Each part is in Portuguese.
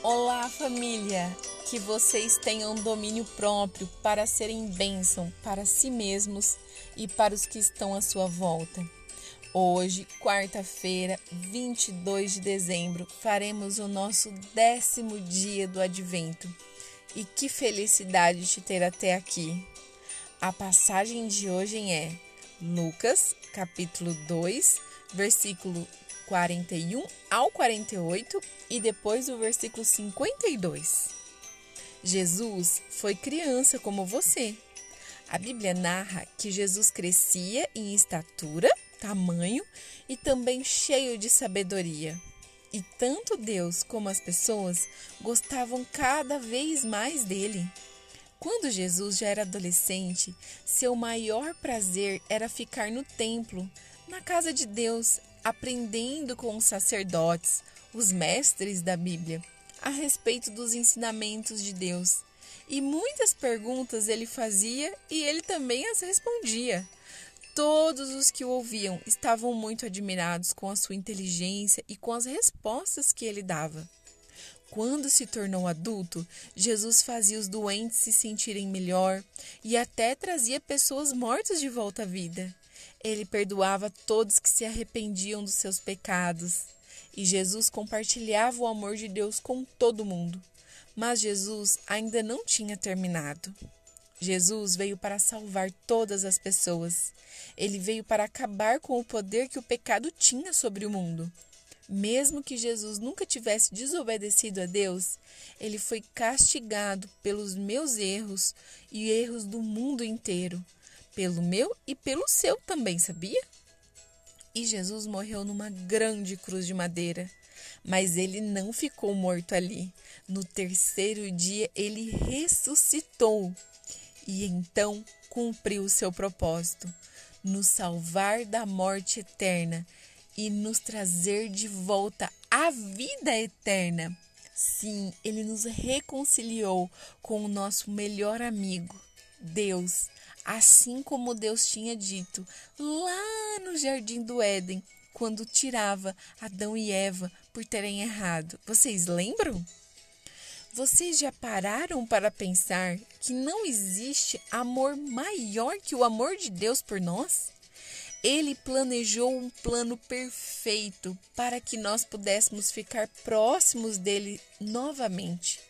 Olá, família! Que vocês tenham domínio próprio para serem bênção para si mesmos e para os que estão à sua volta. Hoje, quarta-feira, 22 de dezembro, faremos o nosso décimo dia do Advento. E que felicidade te ter até aqui! A passagem de hoje é Lucas, capítulo 2, versículo 41 ao 48 e depois o versículo 52. Jesus foi criança como você. A Bíblia narra que Jesus crescia em estatura, tamanho e também cheio de sabedoria. E tanto Deus como as pessoas gostavam cada vez mais dele. Quando Jesus já era adolescente, seu maior prazer era ficar no templo, na casa de Deus, aprendendo com os sacerdotes, os mestres da Bíblia, a respeito dos ensinamentos de Deus. E muitas perguntas ele fazia e ele também as respondia. Todos os que o ouviam estavam muito admirados com a sua inteligência e com as respostas que ele dava. Quando se tornou adulto, Jesus fazia os doentes se sentirem melhor e até trazia pessoas mortas de volta à vida. Ele perdoava todos que se arrependiam dos seus pecados. E Jesus compartilhava o amor de Deus com todo mundo. Mas Jesus ainda não tinha terminado. Jesus veio para salvar todas as pessoas. Ele veio para acabar com o poder que o pecado tinha sobre o mundo. Mesmo que Jesus nunca tivesse desobedecido a Deus, ele foi castigado pelos meus erros e erros do mundo inteiro pelo meu e pelo seu também, sabia? E Jesus morreu numa grande cruz de madeira. Mas ele não ficou morto ali. No terceiro dia ele ressuscitou e então cumpriu o seu propósito nos salvar da morte eterna e nos trazer de volta à vida eterna. Sim, ele nos reconciliou com o nosso melhor amigo, Deus, assim como Deus tinha dito lá no jardim do Éden, quando tirava Adão e Eva por terem errado. Vocês lembram? Vocês já pararam para pensar que não existe amor maior que o amor de Deus por nós? Ele planejou um plano perfeito para que nós pudéssemos ficar próximos dele novamente.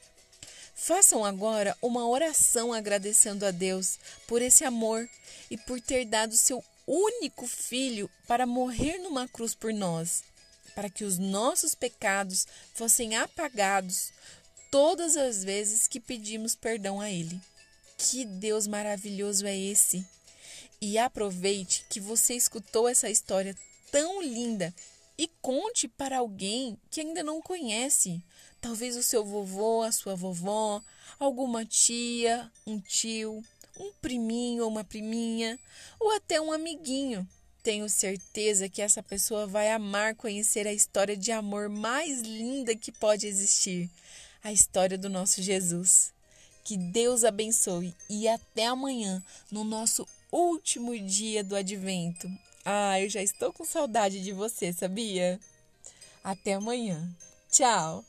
Façam agora uma oração agradecendo a Deus por esse amor e por ter dado seu único filho para morrer numa cruz por nós, para que os nossos pecados fossem apagados todas as vezes que pedimos perdão a Ele. Que Deus maravilhoso é esse! E aproveite que você escutou essa história tão linda e conte para alguém que ainda não conhece. Talvez o seu vovô, a sua vovó, alguma tia, um tio, um priminho ou uma priminha, ou até um amiguinho. Tenho certeza que essa pessoa vai amar conhecer a história de amor mais linda que pode existir a história do nosso Jesus. Que Deus abençoe e até amanhã, no nosso último dia do advento. Ah, eu já estou com saudade de você, sabia? Até amanhã. Tchau!